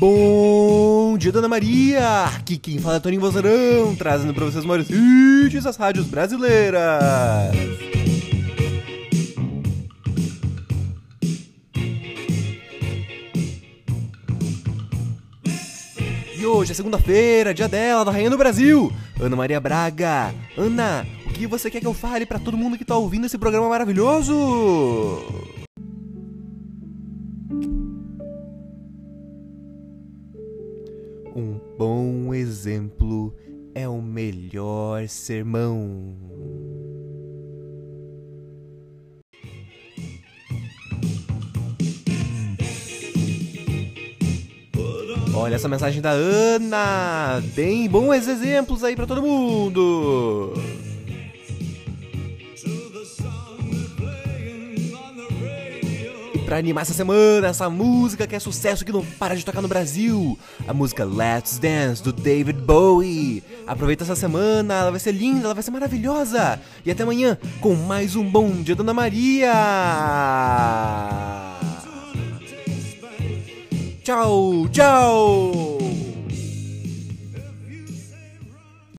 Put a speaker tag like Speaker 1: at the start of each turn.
Speaker 1: Bom dia, Dona Maria! Aqui quem fala é Toninho Vozarão, trazendo pra vocês maiores hits das rádios brasileiras. E hoje é segunda-feira, dia dela, da Rainha do Brasil, Ana Maria Braga. Ana, o que você quer que eu fale pra todo mundo que tá ouvindo esse programa maravilhoso? Um bom exemplo é o melhor sermão. Olha essa mensagem da Ana! Tem bons exemplos aí pra todo mundo! Pra animar essa semana, essa música que é sucesso que não para de tocar no Brasil, a música Let's Dance do David Bowie. Aproveita essa semana, ela vai ser linda, ela vai ser maravilhosa. E até amanhã com mais um Bom Dia Dona Maria. Tchau, tchau.